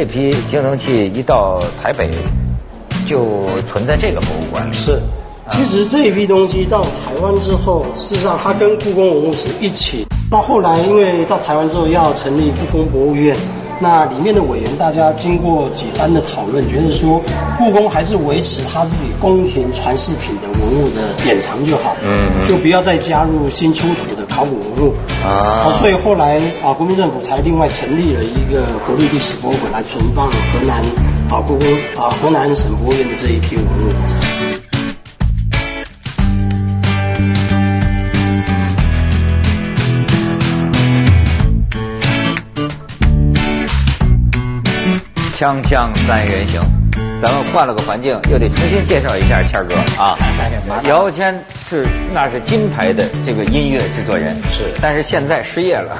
这批青铜器一到台北，就存在这个博物馆里。是，其实这一批东西到台湾之后，事实上它跟故宫文物是一起。到后来，因为到台湾之后要成立故宫博物院。那里面的委员，大家经过几番的讨论，觉得说故宫还是维持他自己宫廷传世品的文物的典藏就好，嗯，就不要再加入新出土的考古文物啊。所以后来啊，国民政府才另外成立了一个国立历史博物馆来存放河南啊故宫啊河南省博物院的这一批文物。锵锵三人行，咱们换了个环境，又得重新介绍一下谦哥啊。姚谦是那是金牌的这个音乐制作人，是，但是现在失业了，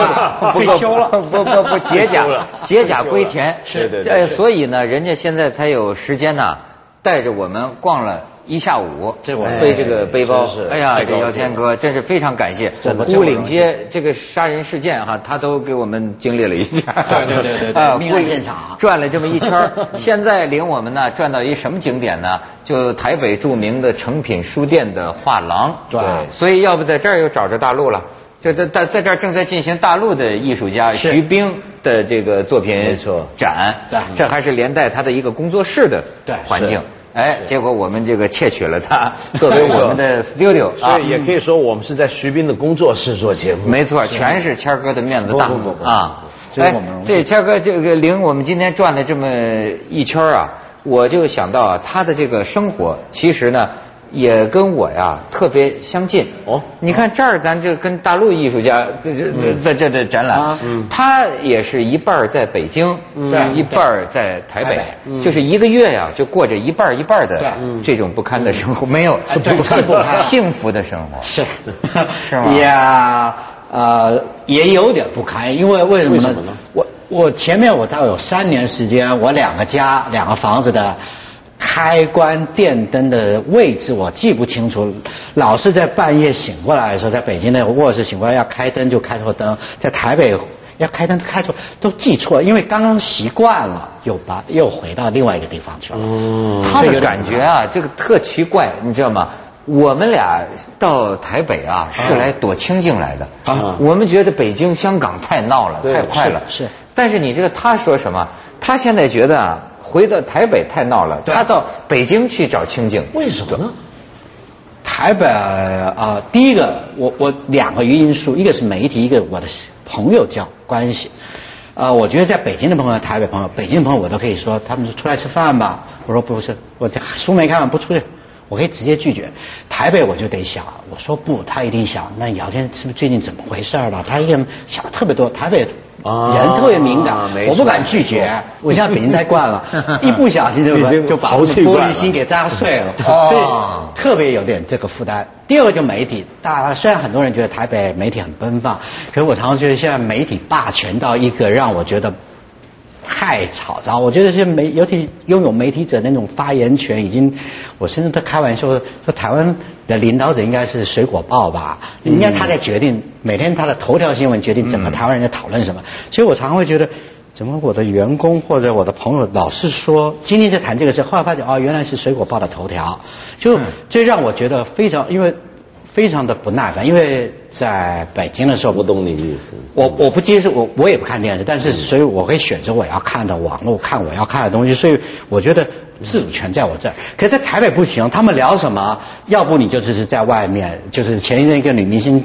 退休了，不不不解 甲解甲归田，是对，所以呢，人家现在才有时间呢，带着我们逛了。一下午，这我背这个背包，哎呀，这姚谦哥真是非常感谢。乌岭街这个杀人事件哈，他都给我们经历了一下。对对对对，命案现场转了这么一圈，现在领我们呢转到一什么景点呢？就台北著名的诚品书店的画廊。对。所以要不在这儿又找着大陆了，就在在在这儿正在进行大陆的艺术家徐冰的这个作品展。对。这还是连带他的一个工作室的环境。哎，结果我们这个窃取了他 作为我们的 studio，所以也可以说我们是在徐斌的工作室做节目。没错，全是谦哥的面子大啊！哎，这谦哥这个领我们今天转的这么一圈啊，我就想到他的这个生活，其实呢。也跟我呀特别相近。哦，你看这儿咱就跟大陆艺术家这这在这的展览，他也是一半在北京，一半在台北，就是一个月呀就过着一半一半的这种不堪的生活，没有是不堪幸福的生活。是。是吗？呀呃也有点不堪，因为为什么呢？我我前面我大概有三年时间，我两个家两个房子的。开关电灯的位置我记不清楚，老是在半夜醒过来的时候，在北京那个卧室醒过来要开灯就开错灯，在台北要开灯开错都记错，因为刚刚习惯了，又把又回到另外一个地方去了。嗯，这个感觉啊，这个特奇怪，你知道吗？我们俩到台北啊是来躲清静来的啊，我们觉得北京、香港太闹了，太快了。是，但是你这个他说什么？他现在觉得啊。回到台北太闹了，他到北京去找清静，为什么呢？台北啊，第一个我我两个因素，一个是媒体，一个我的朋友交关系。啊，我觉得在北京的朋友、台北朋友，北京的朋友我都可以说，他们说出来吃饭吧，我说不是，我书没看完不出去，我可以直接拒绝。台北我就得想，我说不，他一定想，那姚谦是不是最近怎么回事了？他一个人想的特别多，台北。人特别敏感，我不敢拒绝。我现在北京太惯了，一不小心就就把玻璃心给扎碎了，所以特别有点这个负担。第二个就媒体，大虽然很多人觉得台北媒体很奔放，可是我常常觉得现在媒体霸权到一个让我觉得。太吵杂，我觉得是媒，尤其拥有媒体者那种发言权，已经，我甚至都开玩笑说，台湾的领导者应该是水果报吧，应该他在决定每天他的头条新闻决定整个台湾人在讨论什么，所以我常常会觉得，怎么我的员工或者我的朋友老是说今天在谈这个事，后来发现哦原来是水果报的头条，就这让我觉得非常因为。非常的不耐烦，因为在北京的时候，不懂你的意思。我我不接受，我我也不看电视，但是所以我会选择我要看的网络，看我要看的东西。所以我觉得自主权在我这儿。可是在台北不行，他们聊什么？要不你就是在外面，就是前一阵一个女明星。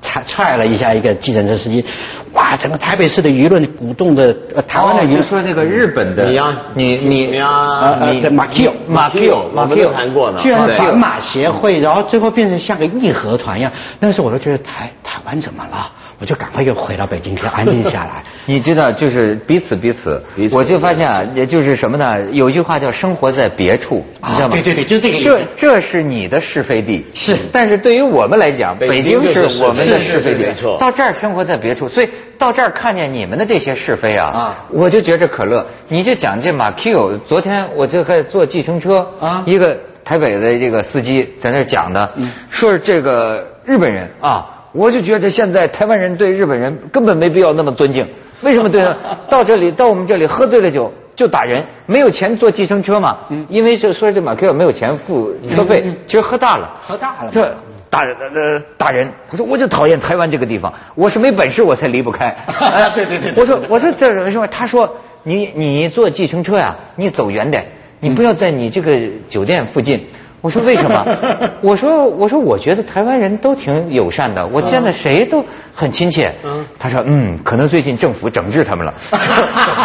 踹踹了一下一个计程车司机，哇！整个台北市的舆论鼓动的，台湾的舆论说那个日本的，你呀，你你呀，你的马 Q 马 Q 马 Q 谈过呢，居然反马协会，然后最后变成像个义和团一样，那时候我都觉得台台湾怎么了？我就赶快又回到北京去安静下来。你知道，就是彼此彼此，我就发现啊，也就是什么呢？有一句话叫“生活在别处”，你知道吗？对对对，就这个意思。这这是你的是非地，是。但是对于我们来讲，北京是我们的是非地。没错。到这儿生活在别处，所以到这儿看见你们的这些是非啊，啊，我就觉着可乐。你就讲这马 Q，昨天我就在坐计程车，啊，一个台北的这个司机在那讲的，说是这个日本人啊。我就觉得现在台湾人对日本人根本没必要那么尊敬，为什么对呢？到这里到我们这里喝醉了酒就打人，没有钱坐计程车嘛？嗯，因为这说这马克没有钱付车费，其实喝大了，喝大了，这打呃打人。我说我就讨厌台湾这个地方，我是没本事我才离不开。哎 对对对，我说我说这为什么？他说你你坐计程车呀，你走远点，你不要在你这个酒店附近。我说为什么？我说我说我觉得台湾人都挺友善的，我见了谁都很亲切。他说嗯，可能最近政府整治他们了。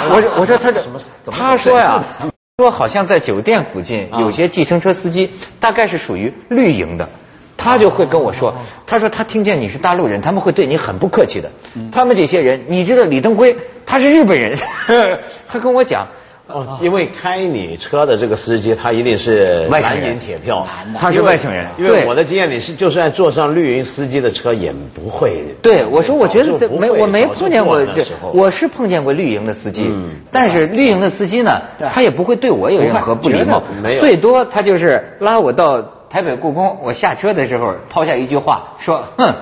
我我说他这他说呀，说好像在酒店附近有些计程车司机大概是属于绿营的，他就会跟我说，他说他听见你是大陆人，他们会对你很不客气的。他们这些人，你知道李登辉他是日本人，他跟我讲。哦，因为开你车的这个司机，他一定是蓝银铁票，他是外省人。因为我的经验里是，就算坐上绿营司机的车，也不会。对，我说我觉得没，我没碰见过这，我是碰见过绿营的司机，但是绿营的司机呢，他也不会对我有任何不礼貌，没有，最多他就是拉我到台北故宫，我下车的时候抛下一句话，说，哼，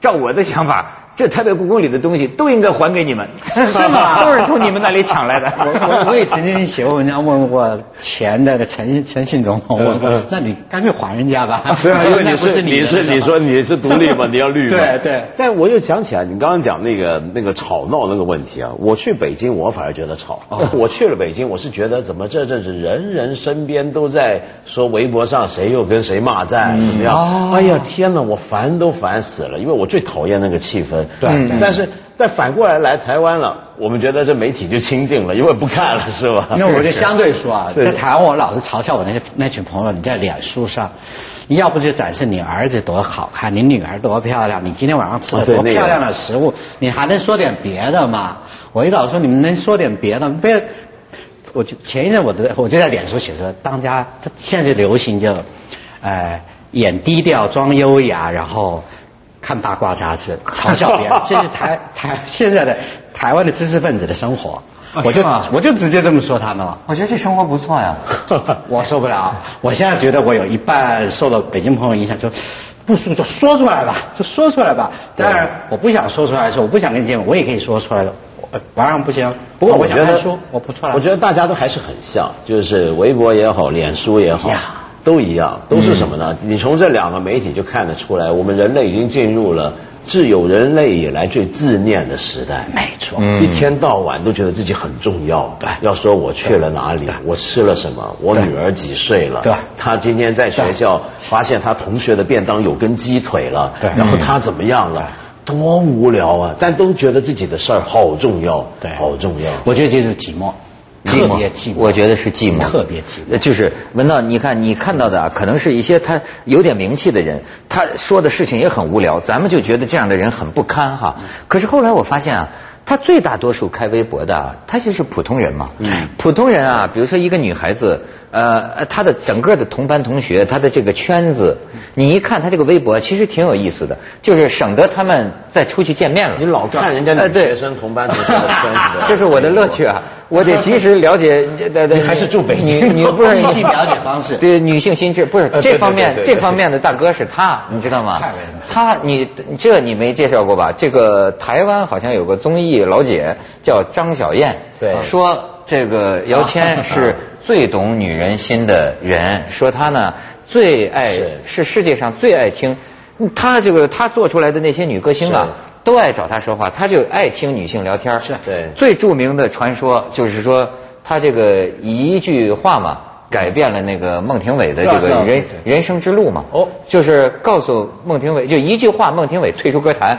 照我的想法。这台北故宫里的东西都应该还给你们，是吗？都是从你们那里抢来的。我我也曾经写过文章问过前的陈陈信总统，问那你干脆还人家吧。对啊，因为你是你是你说你是独立嘛，你要绿嘛。对对。但我又想起来，你刚刚讲那个那个吵闹那个问题啊，我去北京，我反而觉得吵。我去了北京，我是觉得怎么这阵子人人身边都在说微博上谁又跟谁骂战怎么样？哎呀天哪，我烦都烦死了，因为我最讨厌那个气氛。对，但是但反过来来台湾了，我们觉得这媒体就清静了，因为不看了，是吧？那我就相对说啊，在台湾我老是嘲笑我那些那群朋友，你在脸书上，你要不就展示你儿子多好看，你女儿多漂亮，你今天晚上吃了多漂亮的食物，你还能说点别的吗？我一老说你们能说点别的，别，我就前一阵我的我就在脸书写说，当家他现在流行就，呃，演低调装优雅，然后。看八卦杂志，嘲笑别人，这是台台现在的台湾的知识分子的生活。我就我就直接这么说他们了。我觉得这生活不错呀。我受不了，我现在觉得我有一半受了北京朋友影响，就不说就说出来吧，就说出来吧。当然，我不想说出来的时候，我不想跟你见面，我也可以说出来的。晚上不行。不过我觉得说我不出来。我觉得大家都还是很像，就是微博也好，脸书也好。都一样，都是什么呢？你从这两个媒体就看得出来，我们人类已经进入了自有人类以来最自恋的时代。没错，一天到晚都觉得自己很重要。对，要说我去了哪里，我吃了什么，我女儿几岁了？对，他今天在学校发现她同学的便当有根鸡腿了。对，然后她怎么样了？多无聊啊！但都觉得自己的事儿好重要，对，好重要。我觉得就是寂寞。特别寂寞，我觉得是寂寞，特别寂寞。就是文道，你看你看到的啊，可能是一些他有点名气的人，他说的事情也很无聊，咱们就觉得这样的人很不堪哈。可是后来我发现啊。他最大多数开微博的，他就是普通人嘛。嗯。普通人啊，比如说一个女孩子，呃，她的整个的同班同学，她的这个圈子，你一看她这个微博，其实挺有意思的，就是省得他们再出去见面了。你老看人家女学生 同班同学的圈子，这是我的乐趣啊！我得及时了解。对对还是住北京？你不是女性了解方式？对女性心智不是这方面这方面的大哥是他，你知道吗？他你这你没介绍过吧？这个台湾好像有个综艺。老姐叫张小燕，对说这个姚谦是最懂女人心的人，说他呢最爱是世界上最爱听，他这个他做出来的那些女歌星啊，都爱找他说话，他就爱听女性聊天。是，对。最著名的传说就是说，他这个一句话嘛，改变了那个孟庭苇的这个人人生之路嘛。哦。就是告诉孟庭苇，就一句话，孟庭苇退出歌坛。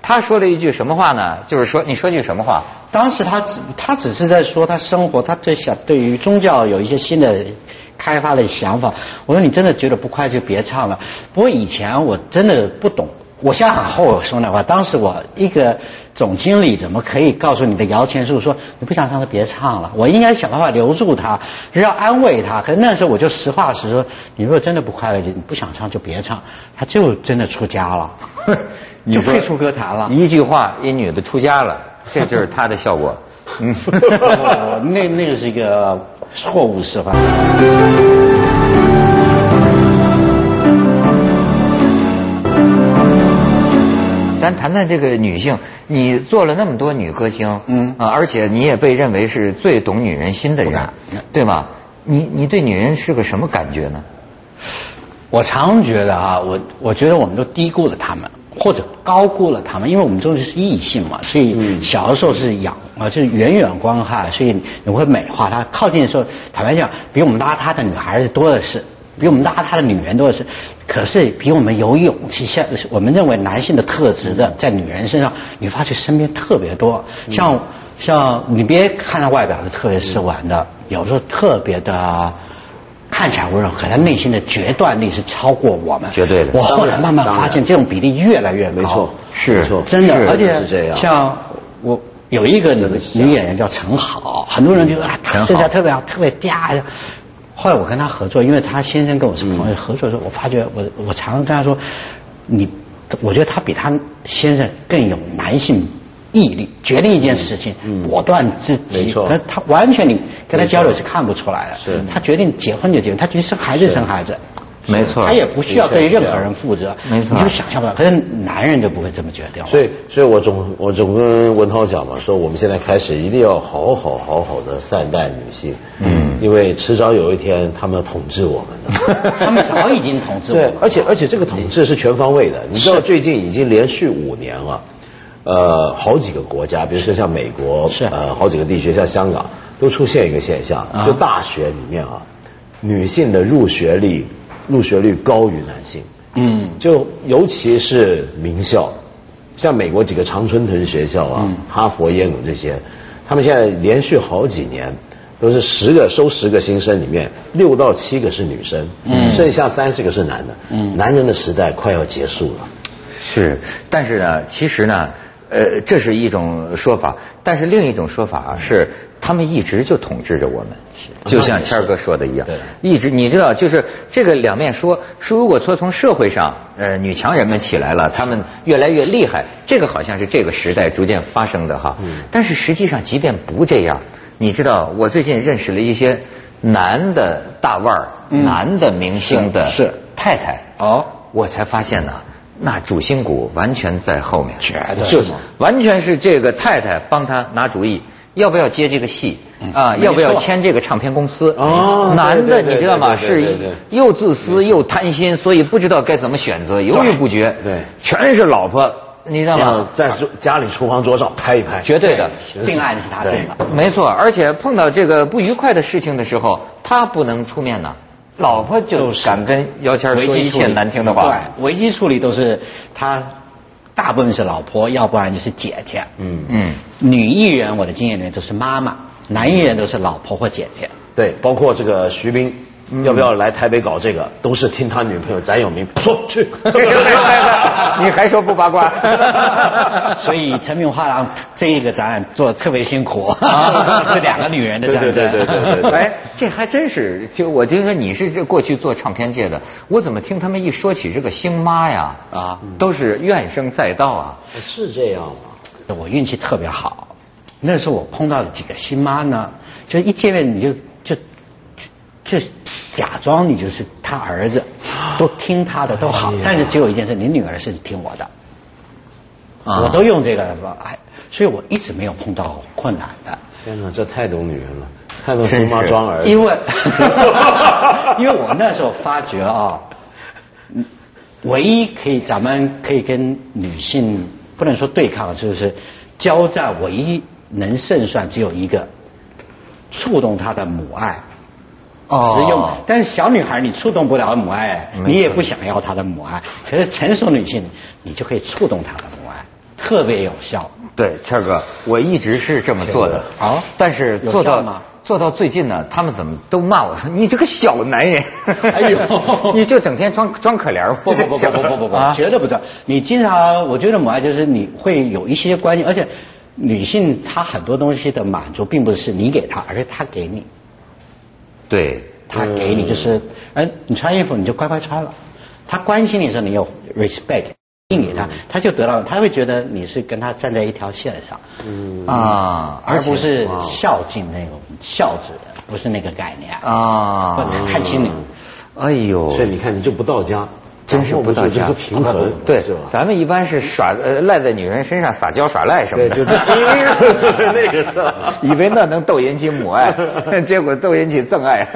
他说了一句什么话呢？就是说，你说句什么话？当时他只他只是在说他生活，他对想对于宗教有一些新的开发的想法。我说你真的觉得不快就别唱了。不过以前我真的不懂，我现在很后悔说那话。当时我一个总经理怎么可以告诉你的摇钱树说你不想唱就别唱了？我应该想办法留住他，要安慰他。可是那时候我就实话实说，你如果真的不快乐，你不想唱就别唱。他就真的出家了。就退出歌坛了，一句话，一女的出家了，这就是他的效果。嗯，那那个是一个错误示范。咱咱谈谈这个女性，你做了那么多女歌星，嗯啊，而且你也被认为是最懂女人心的人，对吗？你你对女人是个什么感觉呢？我常觉得啊，我我觉得我们都低估了她们。或者高估了她们，因为我们终究是异性嘛，所以小的时候是仰啊，就是远远观看，所以你会美化她。靠近的时候，坦白讲，比我们邋遢的女孩子多的是，比我们邋遢的女人多的是。可是比我们有勇气，像我们认为男性的特质的，在女人身上，你发觉身边特别多。像像你别看他外表是特别斯文的，有时候特别的。看起来温柔，可他内心的决断力是超过我们。绝对的。我后来慢慢发现，这种比例越来越高。没错，是，真的，而且是这样。像我有一个女女演员叫陈好，很多人就说啊，她身材特别好，特别嗲。后来我跟他合作，因为他先生跟我是朋友，合作的时候我发觉，我我常常跟他说，你，我觉得他比他先生更有男性。毅力决定一件事情，果断自己。没，他完全你跟他交流是看不出来的。是，他决定结婚就结婚，他决定生孩子生孩子。没错，他也不需要对任何人负责。没错，你就想象不到，可是男人就不会这么决定。所以，所以我总我总跟文涛讲嘛，说我们现在开始一定要好好好好的善待女性。嗯，因为迟早有一天他们要统治我们的。他们早已经统治我们。对，而且而且这个统治是全方位的。你知道最近已经连续五年了。呃，好几个国家，比如说像美国，是呃，好几个地区，像香港，都出现一个现象，就大学里面啊，女性的入学率入学率高于男性。嗯，就尤其是名校，像美国几个常春藤学校啊，哈佛、耶鲁这些，他们现在连续好几年都是十个收十个新生里面六到七个是女生，嗯，剩下三十个是男的。嗯，男人的时代快要结束了。是，但是呢，其实呢。呃，这是一种说法，但是另一种说法是，他们一直就统治着我们，就像谦儿哥说的一样，一直你知道，就是这个两面说，说如果说从社会上，呃，女强人们起来了，他们越来越厉害，这个好像是这个时代逐渐发生的哈。但是实际上，即便不这样，你知道，我最近认识了一些男的大腕儿、男的明星的太太，哦，我才发现呢。那主心骨完全在后面，就是完全是这个太太帮他拿主意，要不要接这个戏啊？要不要签这个唱片公司？哦，男的你知道吗？是又自私又贪心，所以不知道该怎么选择，犹豫不决。对，全是老婆，你知道吗？在家里厨房桌上拍一拍，绝对的，定案是他定的，没错。而且碰到这个不愉快的事情的时候，他不能出面呢。老婆就敢跟姚谦说一切难听的话，对，危机处理都是他，大部分是老婆，要不然就是姐姐。嗯嗯，女艺人我的经验里面都是妈妈，男艺人都是老婆或姐姐。对，包括这个徐冰。要不要来台北搞这个？都是听他女朋友翟永明说去。你还说不八卦？所以陈明画廊这一个展览做的特别辛苦，这两个女人的战争。对对对对对。哎，这还真是，就我听说你是这过去做唱片界的，我怎么听他们一说起这个星妈呀啊，都是怨声载道啊。是这样吗？我运气特别好，那时候我碰到的几个星妈呢，就一见面你就就就。假装你就是他儿子，都听他的都好，但是只有一件事，你女儿是听我的，我都用这个哎，所以我一直没有碰到困难的。天哪，这太懂女人了，太懂亲妈装儿子。因为，因为我那时候发觉啊，唯一可以咱们可以跟女性不能说对抗，就是交战，唯一能胜算只有一个，触动她的母爱。实用，但是小女孩你触动不了母爱，你也不想要她的母爱。可是成熟女性，你就可以触动她的母爱，特别有效。对，谦哥，我一直是这么做的。啊，但是做到做到最近呢，他们怎么都骂我说 你这个小男人，哎呦，你就整天装装可怜。不不不不不不不，绝对不对。你经常，我觉得母爱就是你会有一些关系，而且女性她很多东西的满足，并不是你给她，而是她给你。对，他给你就是，哎，你穿衣服你就乖乖穿了。他关心你的时候，你有 respect，应你他，他就得到，他会觉得你是跟他站在一条线上。嗯啊，而不是孝敬那种孝子的，不是那个概念啊。看清你，哎呦，所以你看你就不到家，真是不到家，平衡对，咱们一般是耍呃赖在女人身上撒娇耍赖什么的，就是 那个是，以为那能逗引起母爱，结果逗引起憎爱。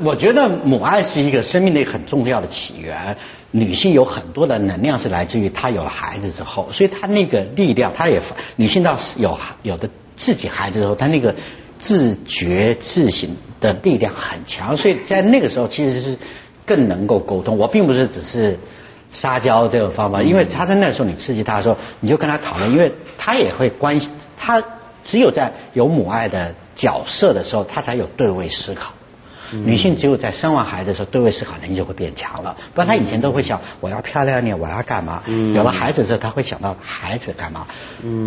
我觉得母爱是一个生命的很重要的起源。女性有很多的能量是来自于她有了孩子之后，所以她那个力量，她也女性到有有的自己孩子之后，她那个自觉自省的力量很强，所以在那个时候其实是。更能够沟通，我并不是只是撒娇这个方法，因为他在那时候你刺激他的时候，你就跟他讨论，因为他也会关心，他只有在有母爱的角色的时候，他才有对位思考。女性只有在生完孩子的时候，对位思考能力就会变强了。不然她以前都会想我要漂亮点，我要干嘛？有了孩子之后，她会想到孩子干嘛？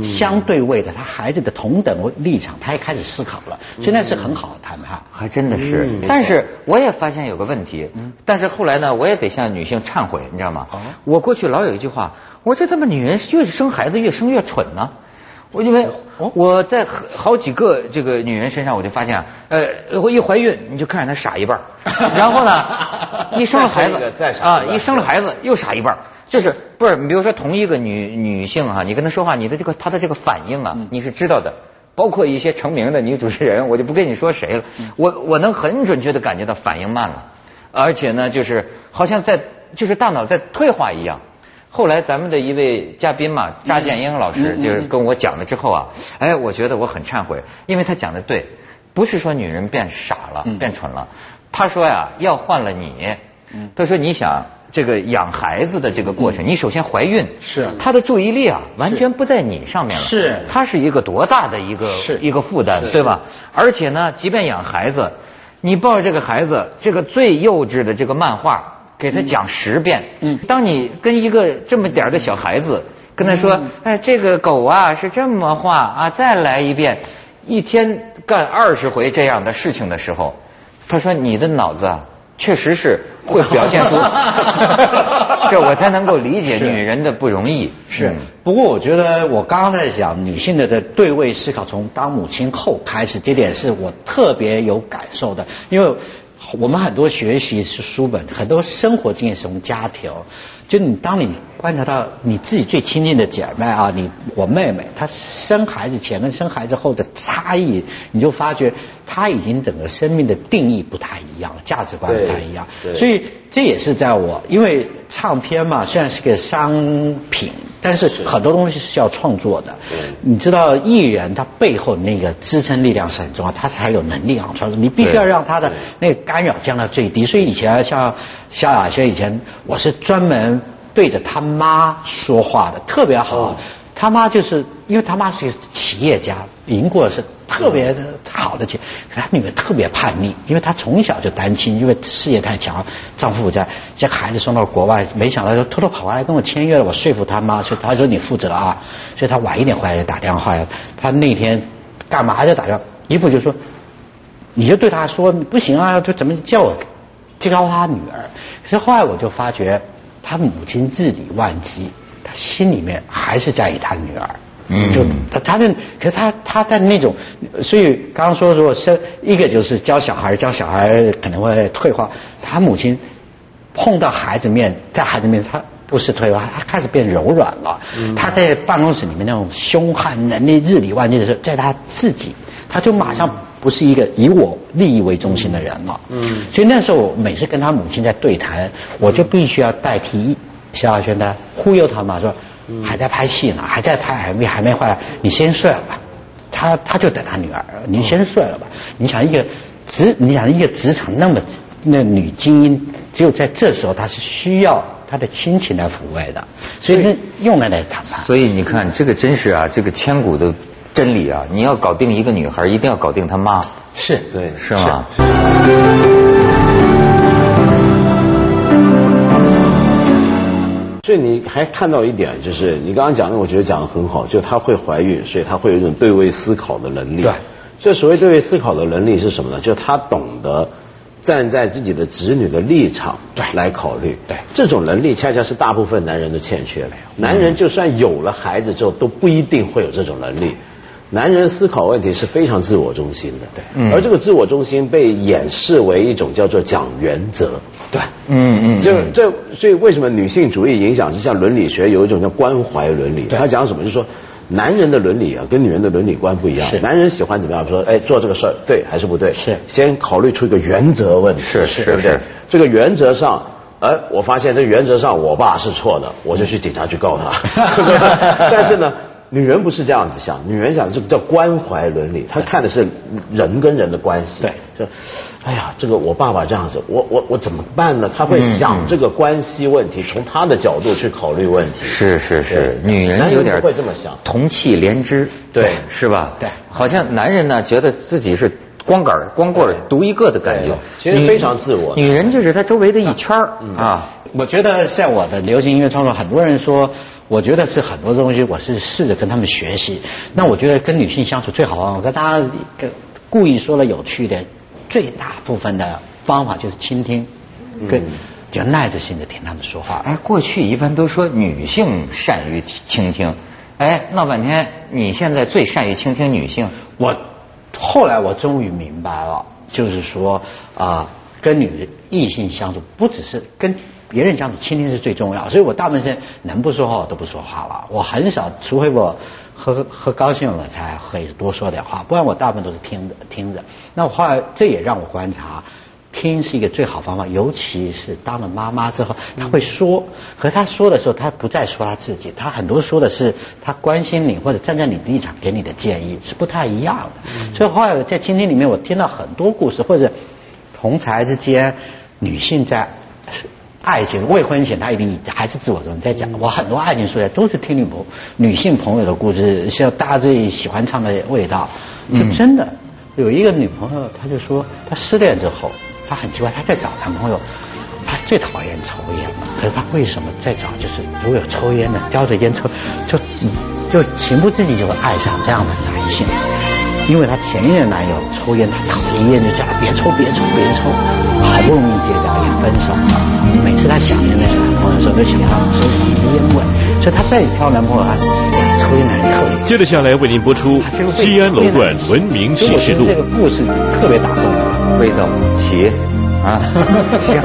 相对位的，她孩子的同等立场，她也开始思考了。所以那是很好的谈判，还真的是。但是我也发现有个问题，但是后来呢，我也得向女性忏悔，你知道吗？我过去老有一句话，我说这他妈女人越是生孩子越生越蠢呢。我因为我在好几个这个女人身上，我就发现啊，呃，我一怀孕你就看着她傻一半，然后呢，一生了孩子啊，一生了孩子又傻一半，就是不是？你比如说同一个女女性哈，你跟她说话，你的这个她的这个反应啊，你是知道的。包括一些成名的女主持人，我就不跟你说谁了，我我能很准确的感觉到反应慢了，而且呢，就是好像在就是大脑在退化一样。后来咱们的一位嘉宾嘛，扎建英老师就是跟我讲了之后啊，哎，我觉得我很忏悔，因为他讲的对，不是说女人变傻了、变蠢了，他说呀，要换了你，他说你想这个养孩子的这个过程，你首先怀孕，是，他的注意力啊，完全不在你上面了，是，他是一个多大的一个一个负担，对吧？而且呢，即便养孩子，你抱着这个孩子，这个最幼稚的这个漫画。给他讲十遍。嗯，当你跟一个这么点的小孩子跟他说：“哎，这个狗啊是这么画啊，再来一遍，一天干二十回这样的事情的时候，他说你的脑子啊，确实是会表现出，这我才能够理解女人的不容易。是，不过我觉得我刚刚在讲女性的的对位思考，从当母亲后开始，这点是我特别有感受的，因为。我们很多学习是书本，很多生活经验是从家庭。就你当你观察到你自己最亲近的姐妹啊，你我妹妹，她生孩子前跟生孩子后的差异，你就发觉她已经整个生命的定义不太一样，价值观不太一样。所以这也是在我因为唱片嘛，虽然是个商品。但是很多东西是要创作的，你知道艺人他背后那个支撑力量是很重要，他才有能力啊创作。你必须要让他的那个干扰降到最低。所以以前像萧亚轩以前，我是专门对着他妈说话的，特别好。他妈就是因为他妈是个企业家，赢过是特别的好的钱，可他女儿特别叛逆，因为她从小就单亲，因为事业太强，丈夫在，这孩子送到国外，没想到就偷偷跑过来跟我签约了，我说服他妈，说他说你负责啊，所以他晚一点回来就打电话呀，他那天干嘛就打电话，一副就说，你就对他说不行啊，就怎么叫我教他女儿，可是后来我就发觉他母亲日理万机。心里面还是在意他女儿，嗯，就他他的，可是他他的那种，所以刚刚说说生一个就是教小孩，教小孩可能会退化。他母亲碰到孩子面，在孩子面他不是退化，他开始变柔软了。他在办公室里面那种凶悍、能力日理万机的时候，在他自己，他就马上不是一个以我利益为中心的人了。嗯，所以那时候我每次跟他母亲在对谈，我就必须要代替。萧亚轩呢忽悠他嘛，说还在拍戏呢，还在拍 MV，还没回来，你先睡了吧。他他就等他女儿，你先睡了吧。你想一个职，你想一个职场那么那女精英，只有在这时候，她是需要她的亲情来抚慰的，所以用来来谈判。所以你看，这个真是啊，这个千古的真理啊！你要搞定一个女孩，一定要搞定她妈。是对，是吗？所以你还看到一点，就是你刚刚讲的，我觉得讲的很好，就她会怀孕，所以她会有一种对位思考的能力。对，这所谓对位思考的能力是什么呢？就她懂得站在自己的子女的立场来考虑。对，这种能力恰恰是大部分男人的欠缺。男人就算有了孩子之后，都不一定会有这种能力。男人思考问题是非常自我中心的，对，嗯而这个自我中心被掩饰为一种叫做讲原则，对，嗯嗯，这这所以为什么女性主义影响之下，伦理学有一种叫关怀伦理？对他讲什么？就是说。男人的伦理啊，跟女人的伦理观不一样是。男人喜欢怎么样？说，哎，做这个事儿对还是不对？是先考虑出一个原则问题，是是对不对是？这个原则上，哎，我发现这原则上我爸是错的，我就去警察局告他。但是呢，女人不是这样子想，女人想这个叫关怀伦理，她看的是人跟人的关系。对，就，哎呀，这个我爸爸这样子，我我我怎么办呢？他会嗯想这个关系问题，从他的角度去考虑问题。是是是，女人有点不会这么想。同气连枝，对。是吧？对。好像男人呢，觉得自己是光杆儿光棍儿独一个的感觉。对，其实非常自我女人就是她周围的一圈儿啊，我觉得像我的流行音乐创作，很多人说，我觉得是很多东西，我是试着跟他们学习。那我觉得跟女性相处最好啊，我跟大家跟故意说了有趣的，最大部分的方法就是倾听，跟就耐着性的听他们说话。哎，过去一般都说女性善于倾听，哎，闹半天你现在最善于倾听女性，我后来我终于明白了，就是说啊、跟女异性相处，不只是跟别人讲你，倾听是最重要。所以我大部分时间能不说话我都不说话了，我很少，除非我喝喝高兴了才会多说点话，不然我大部分都是听着听着。那我后来这也让我观察。听是一个最好方法，尤其是当了妈妈之后，她会说，和她说的时候，她不再说她自己，她很多说的是她关心你或者站在你的立场给你的建议是不太一样的。所以后来在倾听里面，我听到很多故事，或者同才之间女性在爱情未婚前，他一定还是自我中心在讲。我很多爱情书也都是听女朋女性朋友的故事，像大家最喜欢唱的味道，就真的。有一个女朋友，她就说她失恋之后，她很奇怪，她在找男朋友，她最讨厌抽烟，可是她为什么在找？就是如果有抽烟的，叼着烟抽，就就情不自禁就会爱上这样的男性。因为她前一任男友抽烟，她讨厌烟，就叫她别抽别抽别抽，好不容易戒掉也分手了。每次她想念那个男朋友的时候，都想要身上的烟味，所以她再挑男朋友，她抽烟男人特别。接着下来为您播出《西安楼冠文明启示录我觉得》。这个故事特别打动我。味道齐啊，行。